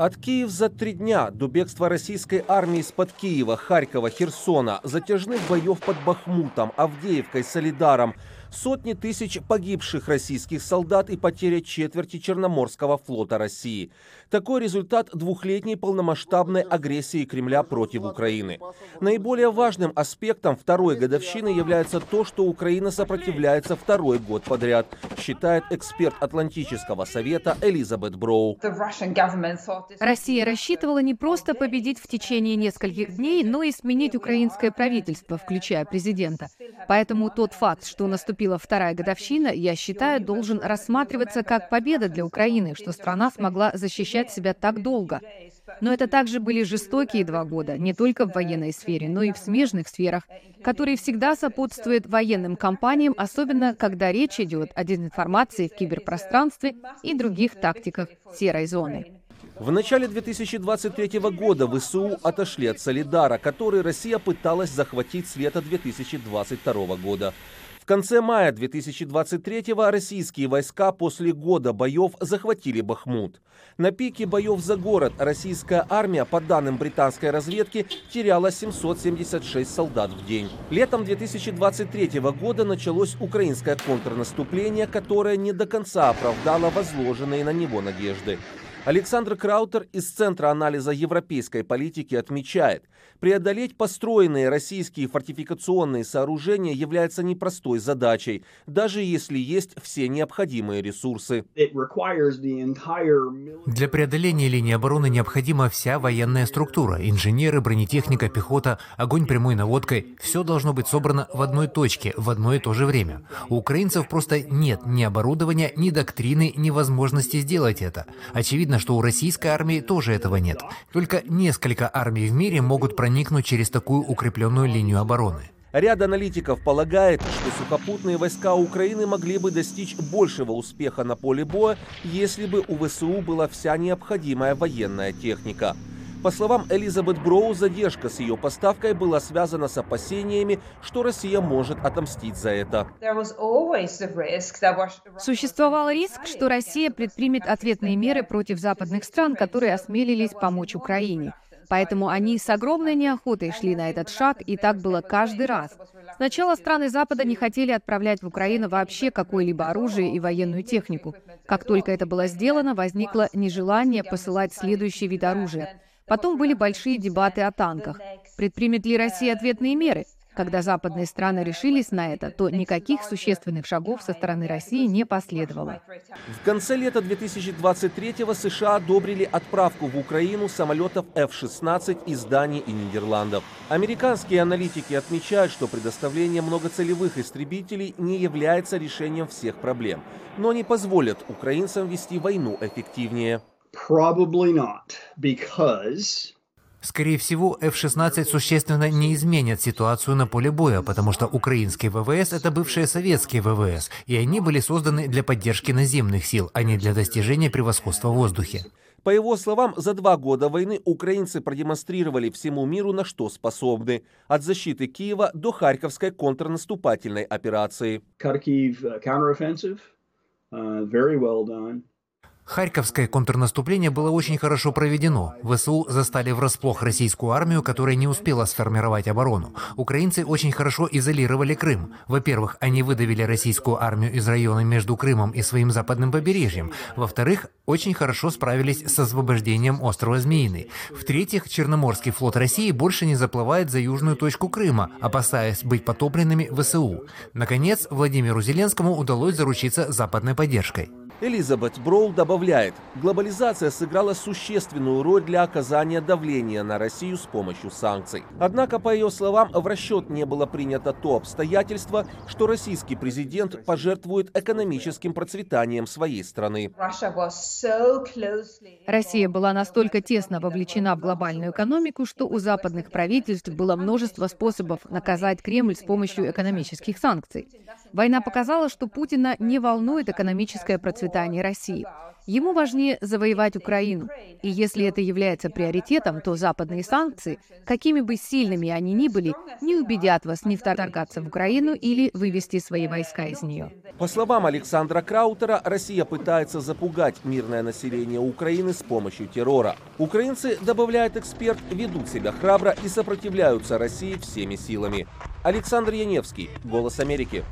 От Киев за три дня до бегства российской армии из-под Киева, Харькова, Херсона, затяжных боев под Бахмутом, Авдеевкой, Солидаром, сотни тысяч погибших российских солдат и потеря четверти Черноморского флота России. Такой результат двухлетней полномасштабной агрессии Кремля против Украины. Наиболее важным аспектом второй годовщины является то, что Украина сопротивляется второй год подряд, считает эксперт Атлантического совета Элизабет Броу. Россия рассчитывала не просто победить в течение нескольких дней, но и сменить украинское правительство, включая президента. Поэтому тот факт, что наступила вторая годовщина, я считаю, должен рассматриваться как победа для Украины, что страна смогла защищать себя так долго. Но это также были жестокие два года, не только в военной сфере, но и в смежных сферах, которые всегда сопутствуют военным кампаниям, особенно когда речь идет о дезинформации в киберпространстве и других тактиках серой зоны. В начале 2023 года ВСУ отошли от Солидара, который Россия пыталась захватить с лета 2022 года. Конце мая 2023 российские войска после года боев захватили Бахмут. На пике боев за город российская армия, по данным британской разведки, теряла 776 солдат в день. Летом 2023 года началось украинское контрнаступление, которое не до конца оправдало возложенные на него надежды. Александр Краутер из Центра анализа европейской политики отмечает, преодолеть построенные российские фортификационные сооружения является непростой задачей, даже если есть все необходимые ресурсы. Для преодоления линии обороны необходима вся военная структура, инженеры, бронетехника, пехота, огонь прямой наводкой. Все должно быть собрано в одной точке, в одно и то же время. У украинцев просто нет ни оборудования, ни доктрины, ни возможности сделать это. Очевидно, Очевидно, что у российской армии тоже этого нет. Только несколько армий в мире могут проникнуть через такую укрепленную линию обороны. Ряд аналитиков полагает, что сухопутные войска Украины могли бы достичь большего успеха на поле боя, если бы у ВСУ была вся необходимая военная техника. По словам Элизабет Броу, задержка с ее поставкой была связана с опасениями, что Россия может отомстить за это. Существовал риск, что Россия предпримет ответные меры против западных стран, которые осмелились помочь Украине. Поэтому они с огромной неохотой шли на этот шаг, и так было каждый раз. Сначала страны Запада не хотели отправлять в Украину вообще какое-либо оружие и военную технику. Как только это было сделано, возникло нежелание посылать следующий вид оружия. Потом были большие дебаты о танках. Предпримет ли Россия ответные меры? Когда западные страны решились на это, то никаких существенных шагов со стороны России не последовало. В конце лета 2023-го США одобрили отправку в Украину самолетов F-16 из Дании и Нидерландов. Американские аналитики отмечают, что предоставление многоцелевых истребителей не является решением всех проблем, но не позволят украинцам вести войну эффективнее. Probably not, because Скорее всего, F-16 существенно не изменят ситуацию на поле боя, потому что украинские ВВС – это бывшие советские ВВС, и они были созданы для поддержки наземных сил, а не для достижения превосходства в воздухе. По его словам, за два года войны украинцы продемонстрировали всему миру, на что способны. От защиты Киева до Харьковской контрнаступательной операции. Kharkiv uh, counteroffensive, uh, very well done. Харьковское контрнаступление было очень хорошо проведено. ВСУ застали врасплох российскую армию, которая не успела сформировать оборону. Украинцы очень хорошо изолировали Крым. Во-первых, они выдавили российскую армию из района между Крымом и своим западным побережьем. Во-вторых, очень хорошо справились с освобождением острова Змеиный. В-третьих, Черноморский флот России больше не заплывает за южную точку Крыма, опасаясь быть потопленными ВСУ. Наконец, Владимиру Зеленскому удалось заручиться западной поддержкой. Элизабет Броул добавляет, глобализация сыграла существенную роль для оказания давления на Россию с помощью санкций. Однако, по ее словам, в расчет не было принято то обстоятельство, что российский президент пожертвует экономическим процветанием своей страны. Россия была настолько тесно вовлечена в глобальную экономику, что у западных правительств было множество способов наказать Кремль с помощью экономических санкций. Война показала, что Путина не волнует экономическое процветание России. Ему важнее завоевать Украину. И если это является приоритетом, то западные санкции, какими бы сильными они ни были, не убедят вас не вторгаться в Украину или вывести свои войска из нее. По словам Александра Краутера, Россия пытается запугать мирное население Украины с помощью террора. Украинцы, добавляет эксперт, ведут себя храбро и сопротивляются России всеми силами. Александр Яневский, «Голос Америки».